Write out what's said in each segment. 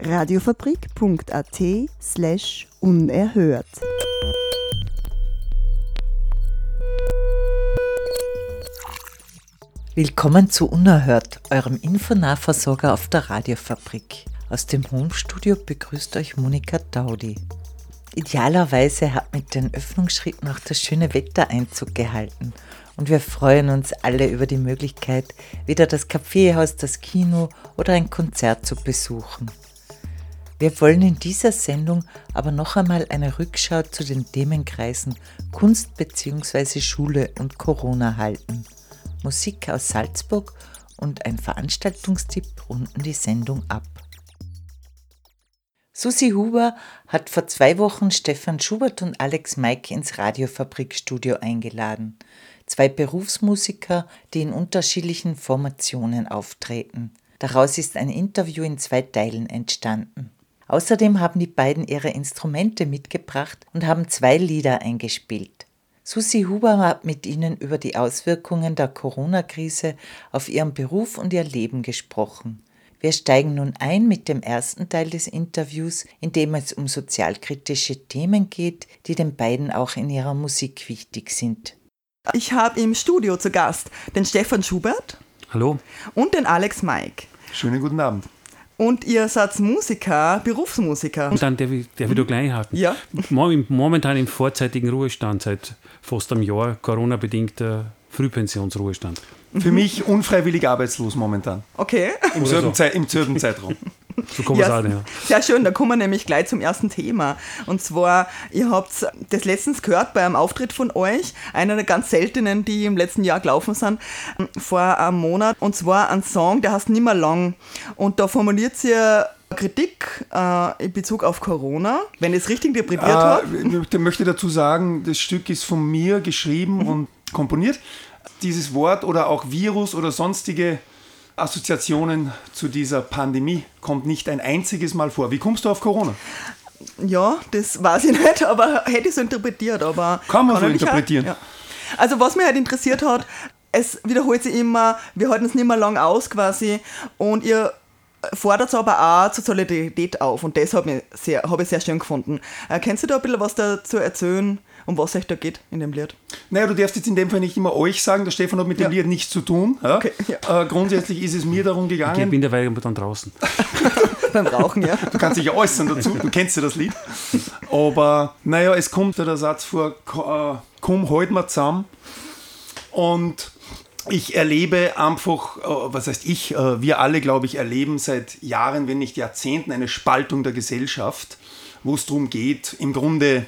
Radiofabrik.at slash unerhört. Willkommen zu Unerhört, eurem Infonahversorger auf der Radiofabrik. Aus dem Homestudio begrüßt euch Monika Daudi. Idealerweise hat mit den Öffnungsschritten auch das schöne Wetter Einzug gehalten und wir freuen uns alle über die Möglichkeit, wieder das Kaffeehaus, das Kino oder ein Konzert zu besuchen. Wir wollen in dieser Sendung aber noch einmal eine Rückschau zu den Themenkreisen Kunst bzw. Schule und Corona halten. Musik aus Salzburg und ein Veranstaltungstipp runden die Sendung ab. Susi Huber hat vor zwei Wochen Stefan Schubert und Alex Maik ins Radiofabrikstudio eingeladen. Zwei Berufsmusiker, die in unterschiedlichen Formationen auftreten. Daraus ist ein Interview in zwei Teilen entstanden. Außerdem haben die beiden ihre Instrumente mitgebracht und haben zwei Lieder eingespielt. Susi Huber hat mit ihnen über die Auswirkungen der Corona-Krise auf ihren Beruf und ihr Leben gesprochen. Wir steigen nun ein mit dem ersten Teil des Interviews, in dem es um sozialkritische Themen geht, die den beiden auch in ihrer Musik wichtig sind. Ich habe im Studio zu Gast den Stefan Schubert. Hallo. Und den Alex Maik. Schönen guten Abend. Und ihr seid Musiker, Berufsmusiker. Und dann darf ich, darf ich da gleich halten. Ja. Momentan im vorzeitigen Ruhestand, seit fast einem Jahr, Corona-bedingter Frühpensionsruhestand. Für mich unfreiwillig arbeitslos momentan. Okay. Im selben, so. im selben Zeitraum. So kann man ja, sagen, ja. Sehr schön, da kommen wir nämlich gleich zum ersten Thema. Und zwar, ihr habt das letztens gehört bei einem Auftritt von euch, einer der ganz seltenen, die im letzten Jahr gelaufen sind, vor einem Monat. Und zwar ein Song, der heißt Nimmer lang. Und da formuliert ihr Kritik äh, in Bezug auf Corona, wenn ich es richtig interpretiert äh, habe. Ich möchte dazu sagen, das Stück ist von mir geschrieben mhm. und komponiert. Dieses Wort oder auch Virus oder sonstige Assoziationen zu dieser Pandemie kommt nicht ein einziges Mal vor. Wie kommst du auf Corona? Ja, das weiß ich nicht, aber hätte ich so interpretiert. Aber kann man kann so interpretieren. Halt, ja. Also was mich halt interessiert hat, es wiederholt sich immer, wir halten es nicht mehr lang aus quasi und ihr fordert aber auch zur Solidarität auf und das habe ich, sehr, hab ich sehr schön gefunden. Äh, kannst du da ein bisschen was dazu erzählen, um was es da geht in dem Lied? Naja, du darfst jetzt in dem Fall nicht immer euch sagen, der Stefan hat mit dem Lied nichts zu tun. Ja? Okay, ja. Äh, grundsätzlich ist es mir darum gegangen. Ich bin derweil dann draußen. Beim Rauchen, ja. Du kannst dich ja äußern dazu, du kennst ja das Lied. Aber naja, es kommt der Satz vor, äh, komm, halt mal zusammen. Und ich erlebe einfach, äh, was heißt ich, äh, wir alle, glaube ich, erleben seit Jahren, wenn nicht Jahrzehnten, eine Spaltung der Gesellschaft, wo es darum geht, im Grunde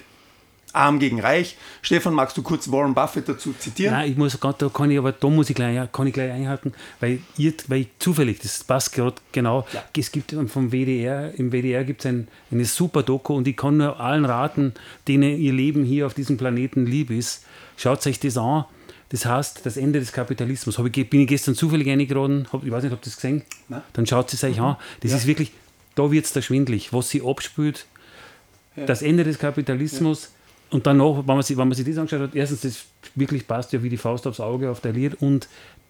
arm gegen reich. Stefan, magst du kurz Warren Buffett dazu zitieren? Nein, ich muss da kann ich, aber da muss ich gleich, kann ich gleich einhalten, weil, ihr, weil ich zufällig, das passt gerade genau, ja. es gibt vom WDR, im WDR gibt es ein, eine super Doku und ich kann nur allen raten, denen ihr Leben hier auf diesem Planeten lieb ist, schaut euch das an das heißt, das Ende des Kapitalismus. Hab ich, bin ich gestern zufällig eingeladen, hab, ich weiß nicht, ob das gesehen Nein. Dann schaut es euch mhm. an. Das ja. ist wirklich, da wird es da schwindlig, was sie abspült. Ja. Das Ende des Kapitalismus. Ja. Und dann noch, wenn man, sich, wenn man sich das angeschaut hat, erstens, das wirklich passt ja wie die Faust aufs Auge auf der Lied und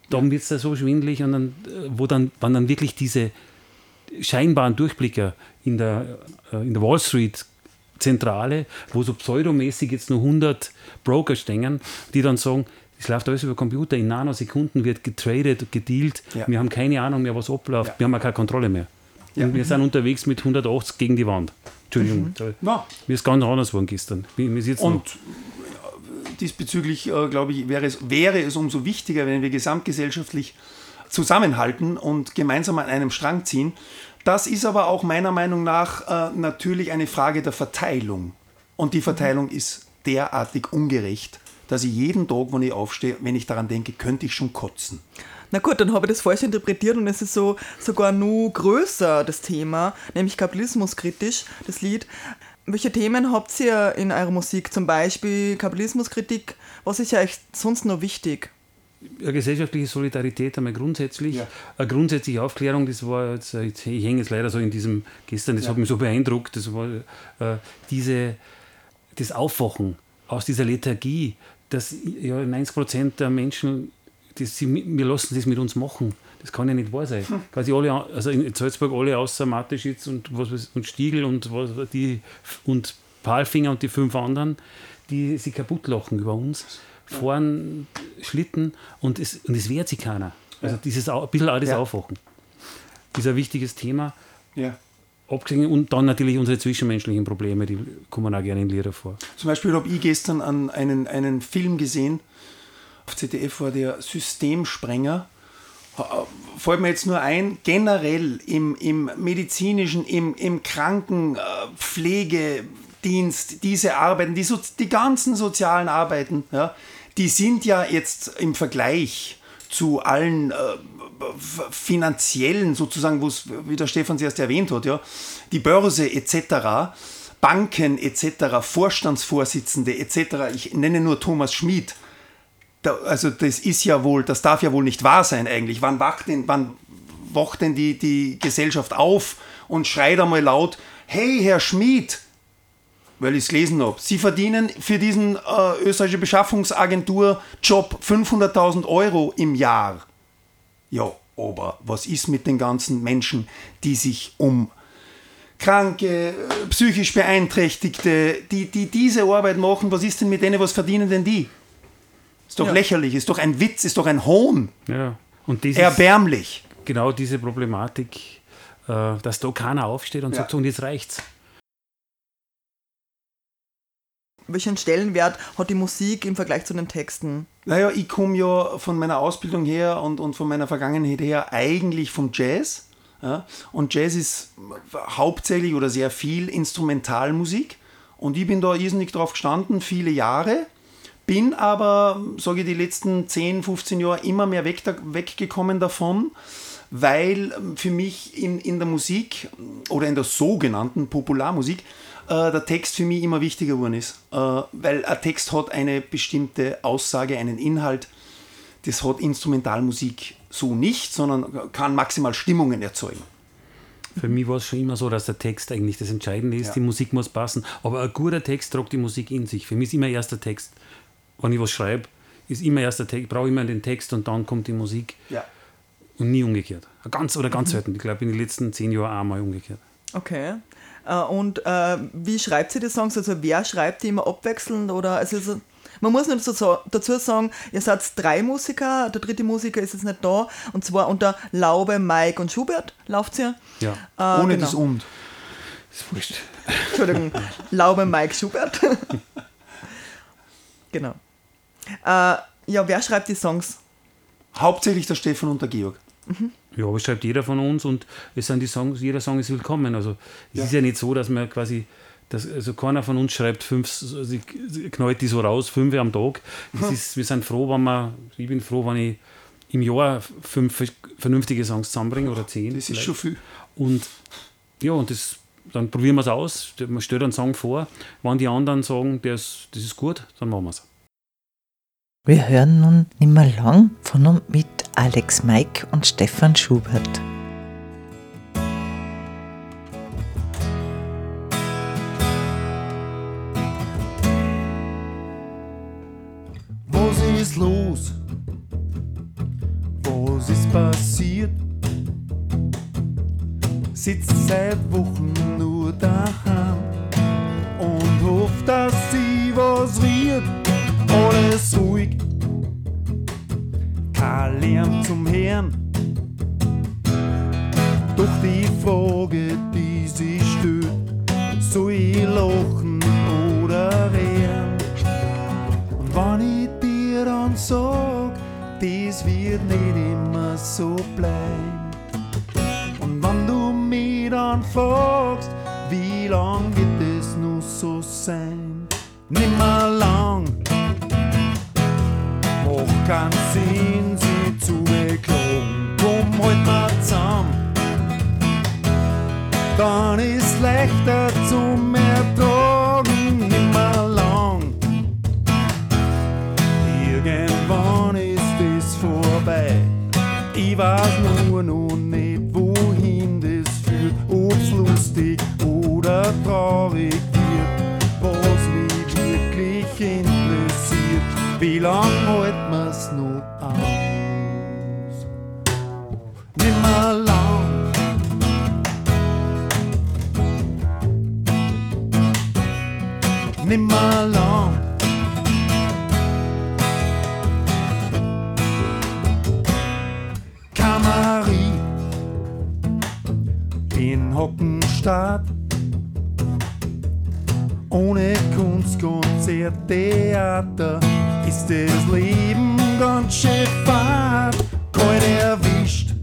dann wird es da so schwindlig und dann, wo dann, wann dann wirklich diese scheinbaren Durchblicker in der, äh, in der Wall Street Zentrale, wo so pseudomäßig jetzt nur 100 Broker stehen, die dann sagen, es läuft alles über Computer, in Nanosekunden wird getradet, gedealt. Ja. Wir haben keine Ahnung mehr, was abläuft. Ja. Wir haben auch keine Kontrolle mehr. Ja. wir sind unterwegs mit 180 gegen die Wand. Entschuldigung. Mhm. Ja. Mir ist ganz anders geworden gestern. Und diesbezüglich, äh, glaube ich, wäre es, wäre es umso wichtiger, wenn wir gesamtgesellschaftlich zusammenhalten und gemeinsam an einem Strang ziehen. Das ist aber auch meiner Meinung nach äh, natürlich eine Frage der Verteilung. Und die Verteilung mhm. ist derartig ungerecht, dass ich jeden Tag, wenn ich aufstehe, wenn ich daran denke, könnte ich schon kotzen. Na gut, dann habe ich das falsch interpretiert und es ist so sogar nur größer, das Thema, nämlich kapitalismuskritisch, das Lied. Welche Themen habt ihr in eurer Musik? Zum Beispiel Kapitalismuskritik. Was ist ja euch sonst noch wichtig? Eine gesellschaftliche Solidarität einmal grundsätzlich. Ja. Eine grundsätzliche Aufklärung, das war jetzt, ich hänge jetzt leider so in diesem, gestern, das ja. hat mich so beeindruckt, das war äh, diese, das Aufwachen aus dieser Lethargie, dass ja, 90 Prozent der Menschen, das, sie, wir lassen das mit uns machen. Das kann ja nicht wahr sein. Hm. Quasi alle, also in Salzburg alle außer Mateschitz und, was, und Stiegel und, was, die, und Palfinger und die fünf anderen, die sich kaputt lachen über uns, fahren Schlitten und es, und es wehrt sich keiner. Also dieses, ein bisschen auch das ja. Aufwachen. Das ist ein wichtiges Thema. Ja. Abgesehen und dann natürlich unsere zwischenmenschlichen Probleme, die kommen auch gerne in Lieder vor. Zum Beispiel habe ich gestern an einen, einen Film gesehen, ZDF war der Systemsprenger fällt mir jetzt nur ein, generell im, im medizinischen, im, im Krankenpflegedienst, diese Arbeiten, die, so, die ganzen sozialen Arbeiten, ja, die sind ja jetzt im Vergleich zu allen äh, finanziellen, sozusagen, wie der Stefan es erst erwähnt hat, ja, die Börse etc., Banken etc., Vorstandsvorsitzende etc., ich nenne nur Thomas Schmid, da, also das ist ja wohl, das darf ja wohl nicht wahr sein eigentlich. Wann wacht denn, wann wacht denn die, die Gesellschaft auf und schreit einmal laut, hey Herr Schmid, weil ich es gelesen habe, Sie verdienen für diesen äh, österreichische Beschaffungsagentur-Job 500.000 Euro im Jahr. Ja, aber was ist mit den ganzen Menschen, die sich um Kranke, psychisch Beeinträchtigte, die, die diese Arbeit machen, was ist denn mit denen, was verdienen denn die? Ist doch ja. lächerlich, ist doch ein Witz, ist doch ein Hohn. Ja. Und dieses, Erbärmlich. Genau diese Problematik, äh, dass da keiner aufsteht und ja. sagt, und jetzt reicht's. Welchen Stellenwert hat die Musik im Vergleich zu den Texten? Naja, ich komme ja von meiner Ausbildung her und, und von meiner Vergangenheit her eigentlich vom Jazz. Ja? Und Jazz ist hauptsächlich oder sehr viel Instrumentalmusik. Und ich bin da irrsinnig drauf gestanden, viele Jahre. Bin aber, sage ich, die letzten 10, 15 Jahre immer mehr weg, weggekommen davon, weil für mich in, in der Musik oder in der sogenannten Popularmusik äh, der Text für mich immer wichtiger geworden ist. Äh, weil ein Text hat eine bestimmte Aussage, einen Inhalt. Das hat Instrumentalmusik so nicht, sondern kann maximal Stimmungen erzeugen. Für mich war es schon immer so, dass der Text eigentlich das Entscheidende ist. Ja. Die Musik muss passen. Aber ein guter Text tragt die Musik in sich. Für mich ist immer erst der Text wenn ich was schreibe, ist immer erst der Text, brauche immer den Text und dann kommt die Musik. Ja. Und nie umgekehrt. Ganz oder ganz selten. Ich glaube, in den letzten zehn Jahren einmal umgekehrt. Okay. Äh, und äh, wie schreibt sie die Songs? Also wer schreibt die immer abwechselnd? Oder also man muss nicht so dazu sagen, ihr seid drei Musiker, der dritte Musiker ist jetzt nicht da, und zwar unter Laube, Mike und Schubert lauft ihr. Ja. Äh, Ohne genau. das Und. Das ist wurscht. Entschuldigung, Laube, Mike, Schubert. genau. Äh, ja, wer schreibt die Songs? Hauptsächlich der Stefan und der Georg. Mhm. Ja, aber schreibt jeder von uns und es sind die Songs, jeder Song ist willkommen. Also es ja. ist ja nicht so, dass man quasi, dass, also keiner von uns schreibt fünf, sie knallt die so raus, fünf am Tag. Das ist, wir sind froh, wenn man, ich bin froh, wenn ich im Jahr fünf vernünftige Songs zusammenbringe oder zehn. Das ist schon viel. Und ja, und das, dann probieren wir es aus. Man stellt einen Song vor. Wenn die anderen sagen, das, das ist gut, dann machen wir es. Wir hören nun nimmer lang von und mit Alex Maik und Stefan Schubert. Was ist los? Was ist passiert? Sitzt seit Wochen nur daheim und hofft, dass sie was wird alles ruhig, kein Lärm zum Hören. Doch die Frage, die sich stellt, soll ich lachen oder wehren? Und wenn ich dir dann sag, das wird nicht immer so bleiben. Und wenn du mich dann fragst, wie lang wird es nur so sein? Nimmer lang keinen Sinn, sie zu beklagen. Komm, halt mal zusammen. dann ist leichter zum Ertragen nimmer lang. Irgendwann ist es vorbei. Ich weiß nur noch nicht, wohin das führt, ob's lustig oder traurig wird, was mich wirklich interessiert. Wie lang Hockenstadt. Ohne Kunst, Konzert, Theater ist das Leben ganz schön fad. Kalt erwischt,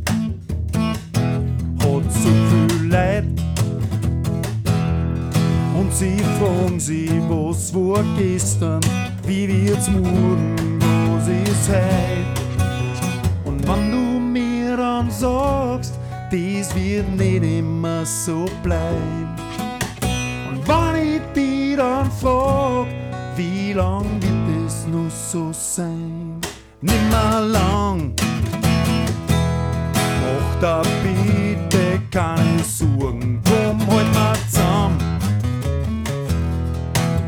hat so viel Leid. Und sie fragen sie, was war gestern, wie wird's morgen, was ist heut? Und wenn du mir dann sagst, dies wird nicht immer so bleiben. Und wenn ich dich dann frag, wie lang wird es nur so sein? Nimmer lang. Mach da bitte keine Sorgen, komm halt mal zusammen.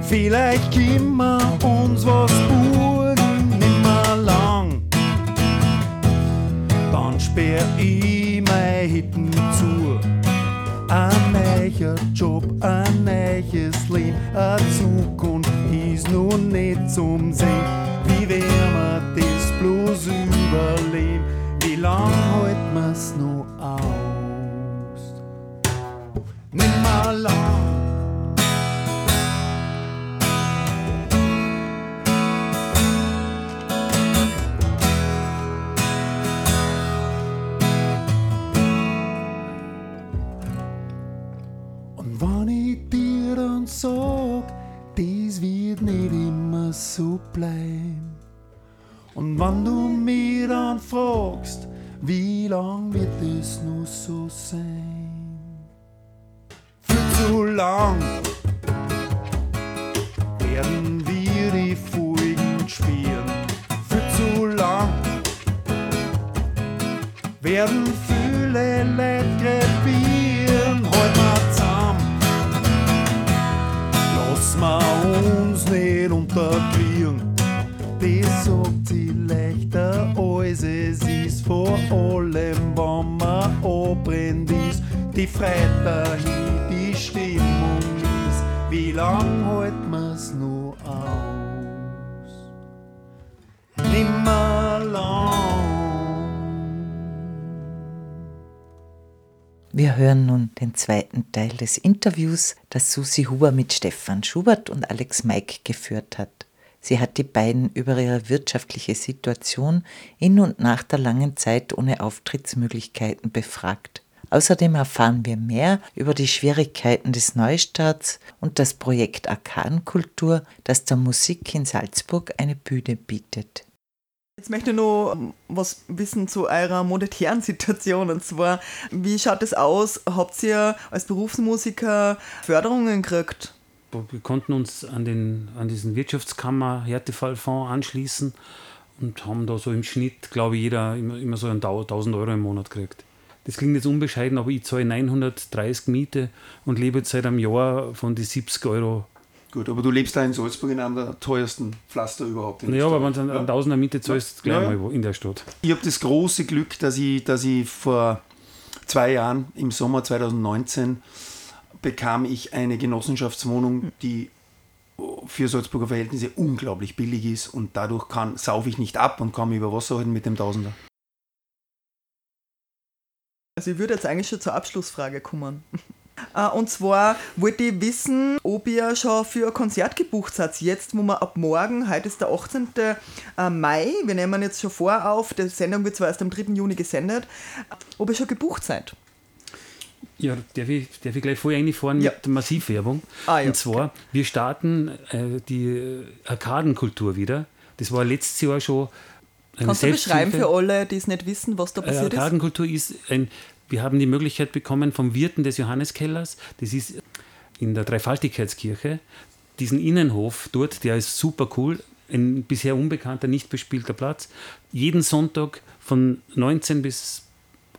Vielleicht können wir uns was burgen, nimmer lang. Dann sperr ich mein Hitten zu. Ein neuer Job, ein neues Leben, eine Zukunft ist noch nicht zum Sehen. Wie wär wir das bloß überleben? Wie lang hält man's noch aus? Nimmer lang. Für hören nun den zweiten Teil des Interviews, das Susi Huber mit Stefan Schubert und Alex Maik geführt hat. Sie hat die beiden über ihre wirtschaftliche Situation in und nach der langen Zeit ohne Auftrittsmöglichkeiten befragt. Außerdem erfahren wir mehr über die Schwierigkeiten des Neustarts und das Projekt Arkadenkultur, das der Musik in Salzburg eine Bühne bietet. Jetzt möchte ich noch was wissen zu eurer monetären Situation. Und zwar, wie schaut es aus? Habt ihr als Berufsmusiker Förderungen gekriegt? Wir konnten uns an, den, an diesen Wirtschaftskammer Härtefallfonds anschließen und haben da so im Schnitt, glaube ich, jeder immer, immer so 1000 Euro im Monat gekriegt. Das klingt jetzt unbescheiden, aber ich zahle 930 Miete und lebe jetzt seit einem Jahr von die 70 Euro. Gut, aber du lebst da in Salzburg in einem der teuersten Pflaster überhaupt. in Ja, aber wenn du einen Tausender Miete zahlst, Ja. gleich Ja, ja. mal wo in der Stadt. Ich habe das große Glück, dass ich, dass ich vor zwei Jahren, im Sommer 2019, bekam ich eine Genossenschaftswohnung, die für Salzburger Verhältnisse unglaublich billig ist und dadurch kann, saufe ich nicht ab und kann mich über Wasser halten mit dem Tausender. Also ich würde jetzt eigentlich schon zur Abschlussfrage kommen. Äh, Und zwar wollte ich wissen, ob ihr schon für ein Konzert gebucht seid. Jetzt, wo wir ab morgen, heute ist der 18. äh, Mai, wir nehmen jetzt schon vor auf, die Sendung wird zwar erst am 3. Juni gesendet, ob ihr schon gebucht seid. Ja, darf ich, darf ich gleich vorher reinfahren Ja. mit Massivwerbung? Ah, ja, Und zwar, wir starten äh, die äh, Arkadenkultur wieder. Das war letztes Jahr schon Kannst du beschreiben für alle, die es nicht wissen, was da Äh, passiert ist? Arkadenkultur ist ein wir haben die Möglichkeit bekommen vom Wirten des Johanneskellers, das ist in der Dreifaltigkeitskirche, diesen Innenhof dort, der ist super cool, ein bisher unbekannter, nicht bespielter Platz, jeden Sonntag von 19 bis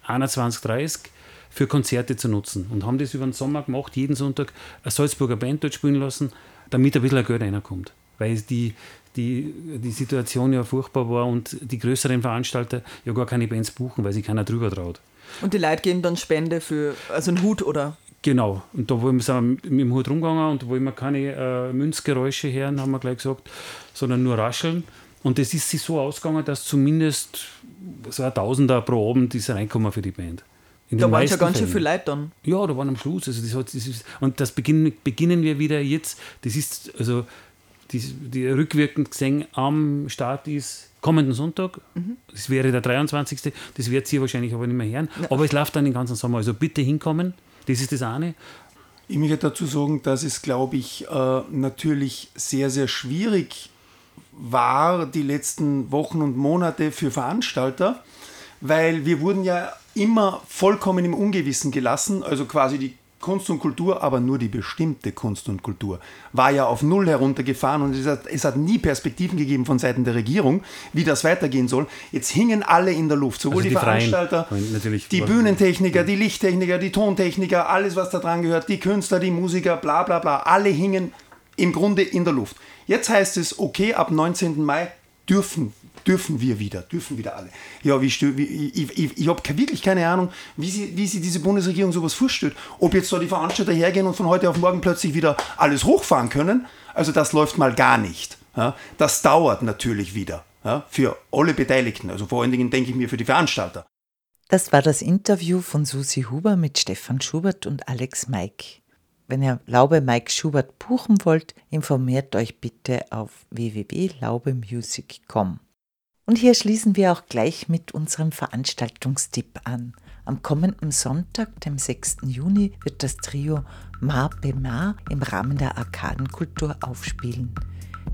21, 30 für Konzerte zu nutzen. Und haben das über den Sommer gemacht, jeden Sonntag eine Salzburger Band dort spielen lassen, damit ein bisschen Geld reinkommt. Weil die, die, die Situation ja furchtbar war und die größeren Veranstalter ja gar keine Bands buchen, weil sich keiner drüber traut. Und die Leute geben dann Spende für, also einen Hut oder? Genau, und da wo wir sind mit dem Hut rumgegangen und wo wir keine äh, Münzgeräusche hören, haben wir gleich gesagt, sondern nur rascheln. Und es ist sich so ausgegangen, dass zumindest so ein Tausender pro Abend ist reinkommen für die Band. In Da waren ja ganz schön viele Leute dann. Ja, da waren am Schluss. Also das hat, das ist, und das beginnen, beginnen wir wieder jetzt. Das ist, also die, die rückwirkend gesehen am Start ist kommenden Sonntag. Das wäre der 23. Das wird Sie wahrscheinlich aber nicht mehr hören. Aber es läuft dann den ganzen Sommer. Also bitte hinkommen. Das ist das eine. Ich möchte dazu sagen, dass es, glaube ich, äh, natürlich sehr, sehr schwierig war, die letzten Wochen und Monate für Veranstalter, weil wir wurden ja immer vollkommen im Ungewissen gelassen, also quasi die Kunst und Kultur, aber nur die bestimmte Kunst und Kultur, war ja auf Null heruntergefahren und es hat, es hat nie Perspektiven gegeben von Seiten der Regierung, wie das weitergehen soll. Jetzt hingen alle in der Luft, sowohl Also die, die Freien, Veranstalter, natürlich. die Bühnentechniker, die Lichttechniker, die Tontechniker, alles was da dran gehört, die Künstler, die Musiker, bla bla bla, alle hingen im Grunde in der Luft. Jetzt heißt es, okay, ab 19. Mai dürfen, dürfen wir wieder, dürfen wieder alle. Ja, wie, wie ich, ich, ich habe wirklich keine Ahnung, wie sie, wie sie diese Bundesregierung sowas vorstellt. Ob jetzt da die Veranstalter hergehen und von heute auf morgen plötzlich wieder alles hochfahren können, also das läuft mal gar nicht. Ja, das dauert natürlich wieder ja, für alle Beteiligten, also vor allen Dingen denke ich mir für die Veranstalter. Das war das Interview von Susi Huber mit Stefan Schubert und Alex Maik. Wenn ihr Laube Mike Schubert buchen wollt, informiert euch bitte auf www.laubemusic.com. Und hier schließen wir auch gleich mit unserem Veranstaltungstipp an. Am kommenden Sonntag, dem 6. Juni, wird das Trio Mar Bemar im Rahmen der Arkadenkultur aufspielen.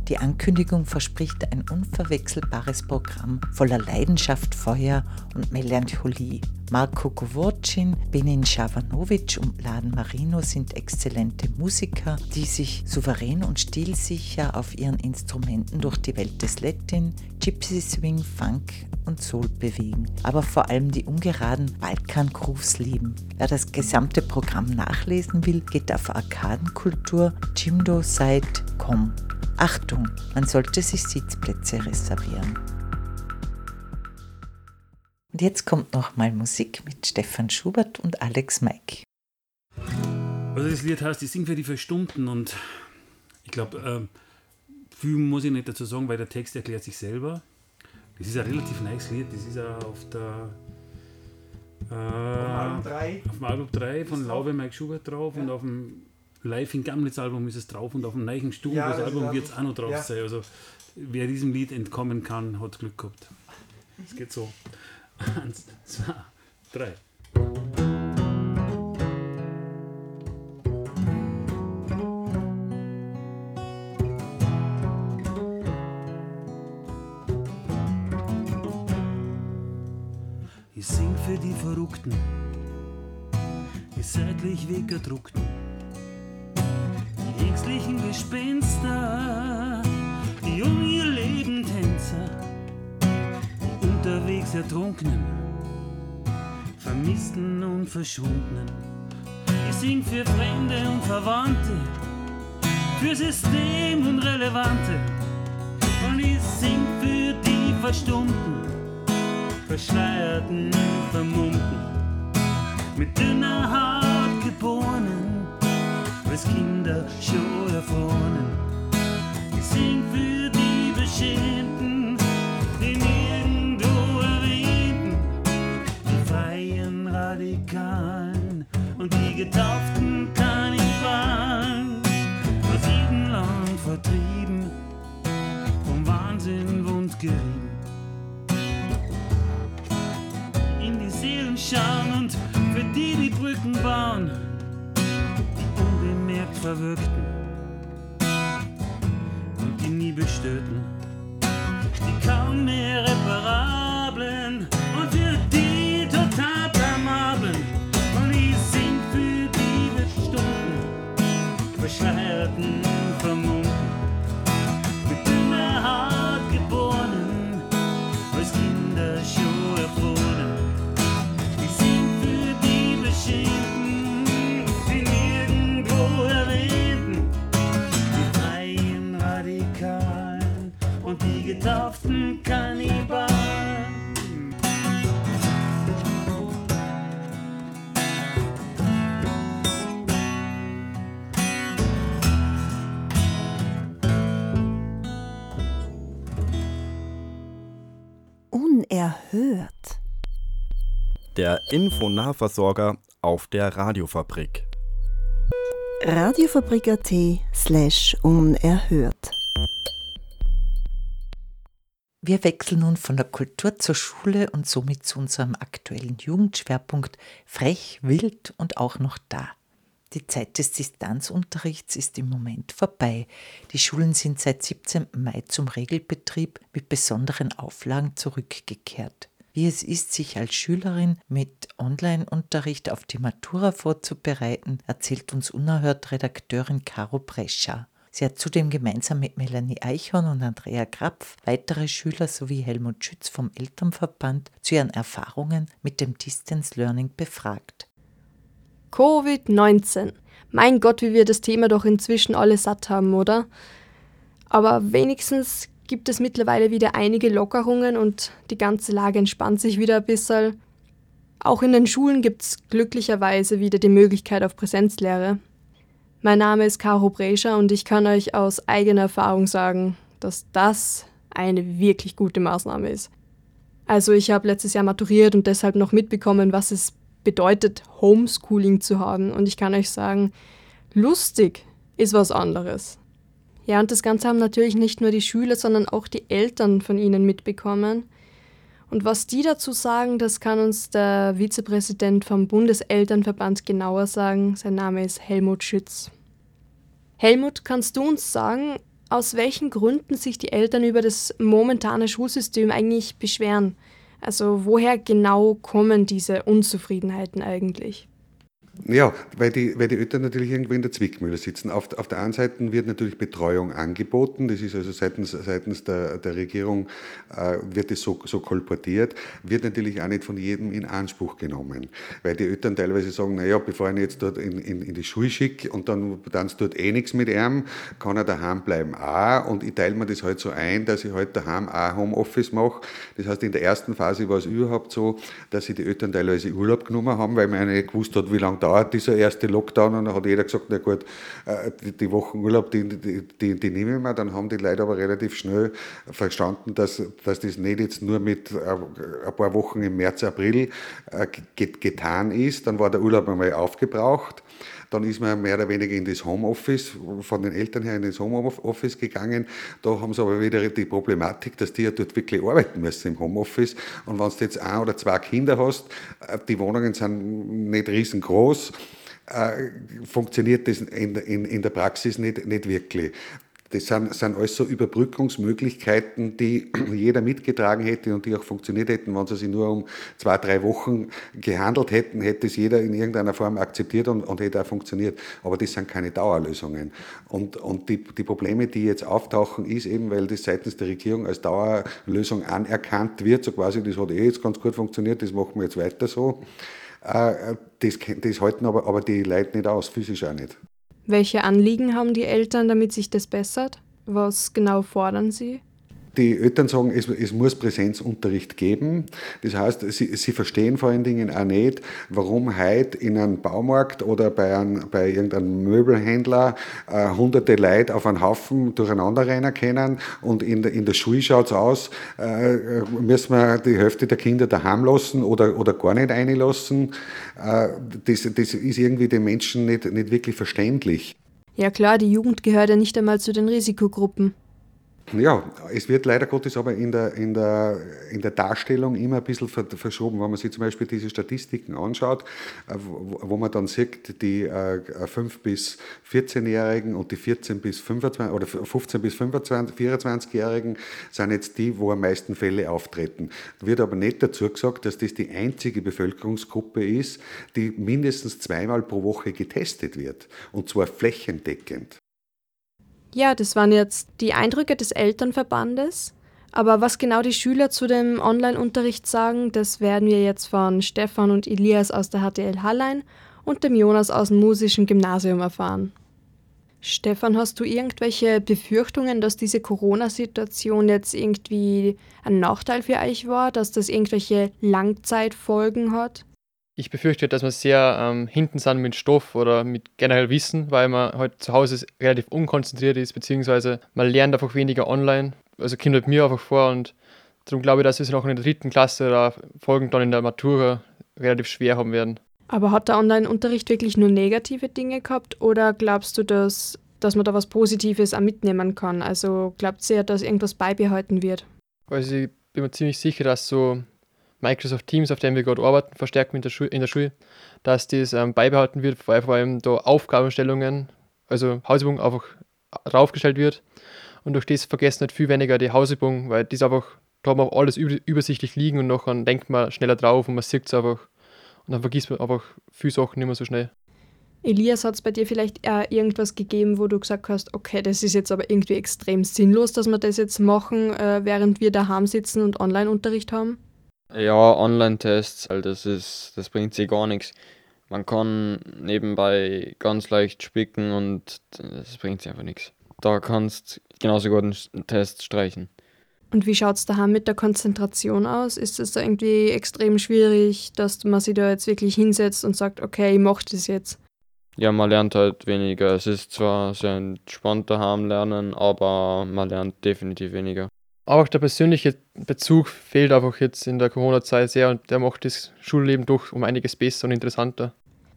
Die Ankündigung verspricht ein unverwechselbares Programm voller Leidenschaft, Feuer und Melancholie. Marko Govorcin, Benin Shavanovic und Laden Marino sind exzellente Musiker, die sich souverän und stilsicher auf ihren Instrumenten durch die Welt des Latin, Gypsy Swing, Funk und Soul bewegen, aber vor allem die ungeraden Balkan-Grooves lieben. Wer das gesamte Programm nachlesen will, geht auf arkadenkultur.jimdosite.com. Achtung, man sollte sich Sitzplätze reservieren. Und jetzt kommt noch mal Musik mit Stefan Schubert und Alex Maik. Also das Lied heißt, ich singe für die Verstummten und ich glaube, ähm, viel muss ich nicht dazu sagen, weil der Text erklärt sich selber. Das ist ein relativ nice Lied, das ist auf der äh, Album drei. auf dem Album 3 von Laube Mike Schubert drauf und auf dem Live in Gamnitz Album ist es drauf und auf dem neuen Stuhl Ja, das Album wird es auch noch drauf ja. sein. Also wer diesem Lied entkommen kann, hat Glück gehabt. Es geht so. Eins, zwei, drei. Ich sing für die Verrückten, die seitlich weggedruckten, ängstlichen Gespenster, die um ihr Leben Tänzer, die unterwegs Ertrunkenen, Vermissten und Verschwundenen. Ich sing für Fremde und Verwandte, für System und Relevante. Und ich sing für die Verstummten, Verschleierten, Vermummten, mit dünner Haut geborenen, Kinder schon erfroren. Unerhört. Der Infonahversorger auf der Radiofabrik. Radiofabrik.at slash unerhört. Wir wechseln nun von der Kultur zur Schule und somit zu unserem aktuellen Jugendschwerpunkt Frech, wild und auch noch da. Die Zeit des Distanzunterrichts ist im Moment vorbei. Die Schulen sind seit 17. Mai zum Regelbetrieb mit besonderen Auflagen zurückgekehrt. Wie es ist, sich als Schülerin mit Online-Unterricht auf die Matura vorzubereiten, erzählt uns unerhört Redakteurin Caro Brescia. Sie hat zudem gemeinsam mit Melanie Eichhorn und Andrea Krapf weitere Schüler sowie Helmut Schütz vom Elternverband zu ihren Erfahrungen mit dem Distance Learning befragt. Covid-19. Mein Gott, wie wir das Thema doch inzwischen alle satt haben, oder? Aber wenigstens gibt es mittlerweile wieder einige Lockerungen und die ganze Lage entspannt sich wieder ein bisschen. Auch in den Schulen gibt es glücklicherweise wieder die Möglichkeit auf Präsenzlehre. Mein Name ist Caro Brescher und ich kann euch aus eigener Erfahrung sagen, dass das eine wirklich gute Maßnahme ist. Also ich habe letztes Jahr maturiert und deshalb noch mitbekommen, was es bedeutet, Homeschooling zu haben. Und ich kann euch sagen, lustig ist was anderes. Ja, und das Ganze haben natürlich nicht nur die Schüler, sondern auch die Eltern von ihnen mitbekommen. Und was die dazu sagen, das kann uns der Vizepräsident vom Bundeselternverband genauer sagen. Sein Name ist Helmut Schütz. Helmut, kannst du uns sagen, aus welchen Gründen sich die Eltern über das momentane Schulsystem eigentlich beschweren? Also woher genau kommen diese Unzufriedenheiten eigentlich? Ja, weil die, weil die Eltern natürlich irgendwo in der Zwickmühle sitzen. Auf, auf der einen Seite wird natürlich Betreuung angeboten, das ist also seitens, seitens der, der Regierung äh, wird es so, so kolportiert, wird natürlich auch nicht von jedem in Anspruch genommen. Weil die Eltern teilweise sagen, naja, bevor ich ihn jetzt dort in, in, in die Schule schicke und dann dann dort eh nichts mit ihm, kann er daheim bleiben auch. Und ich teile mir das halt so ein, dass ich halt daheim auch Homeoffice mache. Das heißt, in der ersten Phase war es überhaupt so, dass sie die Eltern teilweise Urlaub genommen haben, weil man nicht gewusst hat, wie lange dauert dieser erste Lockdown und dann hat jeder gesagt, na gut, äh, die, Wochen Urlaub, die, die, die, die nehme ich mir. Dann haben die Leute aber relativ schnell verstanden, dass, dass das nicht jetzt nur mit äh, ein paar Wochen im März, April äh, getan ist. Dann war der Urlaub einmal aufgebraucht. Dann ist man mehr oder weniger in das Homeoffice, von den Eltern her in das Homeoffice gegangen. Da haben sie aber wieder die Problematik, dass die ja dort wirklich arbeiten müssen im Homeoffice. Und wenn du jetzt ein oder zwei Kinder hast, die Wohnungen sind nicht riesengroß, funktioniert das in, in, in der Praxis nicht, nicht wirklich. Das sind, sind alles so Überbrückungsmöglichkeiten, die jeder mitgetragen hätte und die auch funktioniert hätten. Wenn sie sich nur um zwei, drei Wochen gehandelt hätten, hätte es jeder in irgendeiner Form akzeptiert und, und hätte auch funktioniert. Aber das sind keine Dauerlösungen. Und, und die, die Probleme, die jetzt auftauchen, ist eben, weil das seitens der Regierung als Dauerlösung anerkannt wird, so quasi, das hat eh jetzt ganz gut funktioniert, das machen wir jetzt weiter so. Äh, das, das halten aber, aber die Leute nicht aus, physisch auch nicht. Welche Anliegen haben die Eltern, damit sich das bessert? Was genau fordern sie? Die Eltern sagen, es, es, muss Präsenzunterricht geben. Das heißt, sie, sie, verstehen vor allen Dingen auch nicht, warum heute in einem Baumarkt oder bei, einem, bei irgendeinem Möbelhändler äh, hunderte Leute auf einen Haufen durcheinander rennen können und in der, in der Schule schaut es aus, äh, müssen wir die Hälfte der Kinder daheim lassen oder, oder gar nicht einlassen. Äh, das, das ist irgendwie den Menschen nicht, nicht wirklich verständlich. Ja klar, die Jugend gehört ja nicht einmal zu den Risikogruppen. Ja, es wird leider Gottes aber in der, in der, in der Darstellung immer ein bisschen verschoben. Wenn man sich zum Beispiel diese Statistiken anschaut, äh, wo man dann sieht, die 5- bis 14-Jährigen und die 14 bis 25 oder 15 bis 25, 24-Jährigen sind jetzt die, wo am meisten Fälle auftreten. Wird aber nicht dazu gesagt, dass das die einzige Bevölkerungsgruppe ist, die mindestens zweimal pro Woche getestet wird. Und zwar flächendeckend. Ja, das waren jetzt die Eindrücke des Elternverbandes. Aber was genau die Schüler zu dem Online-Unterricht sagen, das werden wir jetzt von Stefan und Elias aus der HTL Hallein und dem Jonas aus dem musischen Gymnasium erfahren. Stefan, hast du irgendwelche Befürchtungen, dass diese Corona-Situation jetzt irgendwie ein Nachteil für euch war, dass das irgendwelche Langzeitfolgen hat? Ich befürchte, dass wir sehr ähm, hinten sind mit Stoff oder mit generell Wissen, weil man halt zu Hause relativ unkonzentriert ist, beziehungsweise man lernt einfach weniger online. Also kommt halt mir einfach vor und darum glaube ich, dass wir es noch in der dritten Klasse oder folgend dann in der Matura relativ schwer haben werden. Aber hat der Online-Unterricht wirklich nur negative Dinge gehabt oder glaubst du, dass, dass man da was Positives auch mitnehmen kann? Also glaubt ihr, dass irgendwas beibehalten wird? Also ich bin mir ziemlich sicher, dass so Microsoft Teams, auf dem wir gerade arbeiten, verstärken in der, Schule, in der Schule, dass das ähm, beibehalten wird, weil vor allem da Aufgabenstellungen, also Hausübung einfach draufgestellt wird. Und durch das vergessen nicht viel weniger die Hausübung, weil das einfach, da haben wir alles übersichtlich liegen und nachher denkt man schneller drauf und man sieht es einfach. Und dann vergisst man einfach viele Sachen nicht mehr so schnell. Elias, hat es bei dir vielleicht eher irgendwas gegeben, wo du gesagt hast, okay, das ist jetzt aber irgendwie extrem sinnlos, dass wir das jetzt machen, äh, während wir daheim sitzen und Online-Unterricht haben? Ja, Online-Tests, halt, das ist, das bringt sich gar nichts. Man kann nebenbei ganz leicht spicken und das bringt sich einfach nichts. Da kannst du genauso gut einen Test streichen. Und wie schaut es daheim mit der Konzentration aus? Ist es da irgendwie extrem schwierig, dass man sich da jetzt wirklich hinsetzt und sagt, okay, ich mache das jetzt? Ja, man lernt halt weniger. Es ist zwar sehr entspannt daheim lernen, aber man lernt definitiv weniger auch der persönliche Bezug fehlt einfach jetzt in der Corona-Zeit sehr und der macht das Schulleben doch um einiges besser und interessanter.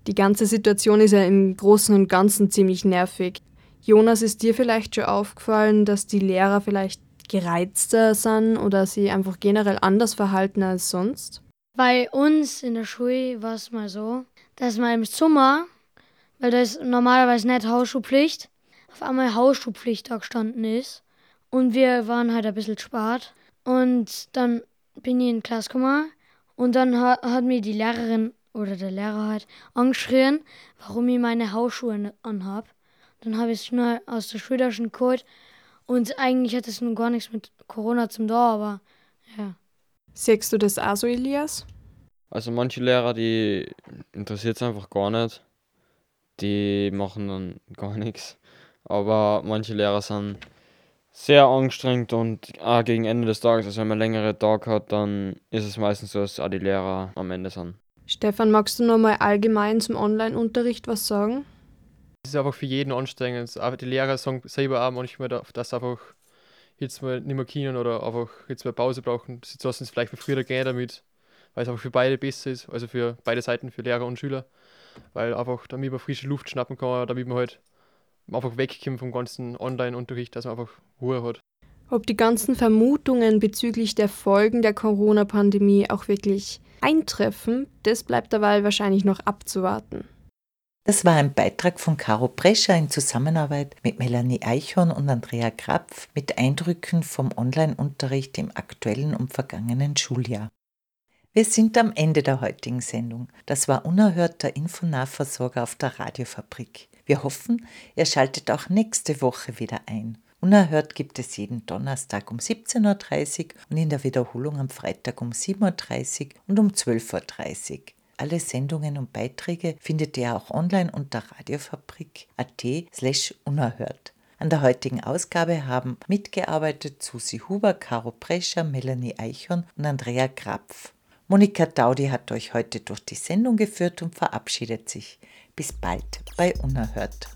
Die ganze Situation ist ja im Großen und Ganzen ziemlich nervig. Jonas, ist dir vielleicht schon aufgefallen, dass die Lehrer vielleicht gereizter sind oder sie einfach generell anders verhalten als sonst? Bei uns in der Schule war es mal so, dass man im Sommer, weil da ist normalerweise nicht Hausschuhpflicht, auf einmal Hausschuhpflicht da gestanden ist. Und wir waren halt ein bisschen spart. Und dann bin ich in die Klasse gekommen und dann hat, hat mir die Lehrerin oder der Lehrer halt angeschrien, warum ich meine Hausschuhe anhab. Dann habe ich es schnell aus der Schultasche geholt und eigentlich hat es nun gar nichts mit Corona zum da, aber ja. Siehst du das auch so, Elias? Also manche Lehrer, die interessiert es einfach gar nicht. Die machen dann gar nichts. Aber manche Lehrer sind sehr anstrengend und auch gegen Ende des Tages, also wenn man längere Tage hat, dann ist es meistens so, dass auch die Lehrer am Ende sind. Stefan, magst du noch mal allgemein zum Online-Unterricht was sagen? Es ist einfach für jeden anstrengend. Aber die Lehrer sagen selber auch manchmal, dass einfach jetzt mal nicht mehr können oder einfach jetzt mal Pause brauchen. Sie lassen es vielleicht mal früher gehen damit, weil es einfach für beide besser ist, also für beide Seiten, für Lehrer und Schüler. Weil einfach, damit man frische Luft schnappen kann, damit man halt einfach wegkommen vom ganzen Online-Unterricht, dass man einfach Ruhe hat. Ob die ganzen Vermutungen bezüglich der Folgen der Corona-Pandemie auch wirklich eintreffen, das bleibt dabei wahrscheinlich noch abzuwarten. Das war ein Beitrag von Caro Prescher in Zusammenarbeit mit Melanie Eichhorn und Andrea Krapf mit Eindrücken vom Online-Unterricht im aktuellen und vergangenen Schuljahr. Wir sind am Ende der heutigen Sendung. Das war unerhört der Infonahversorger auf der Radiofabrik. Wir hoffen, ihr schaltet auch nächste Woche wieder ein. Unerhört gibt es jeden Donnerstag um 17.30 Uhr und in der Wiederholung am Freitag um 7.30 Uhr und um 12.30 Uhr. Alle Sendungen und Beiträge findet ihr auch online unter radiofabrik.at slash unerhört. An der heutigen Ausgabe haben mitgearbeitet Susi Huber, Caro Prescher, Melanie Eichhorn und Andrea Krapf. Monika Daudi hat euch heute durch die Sendung geführt und verabschiedet sich. Bis bald bei Unerhört.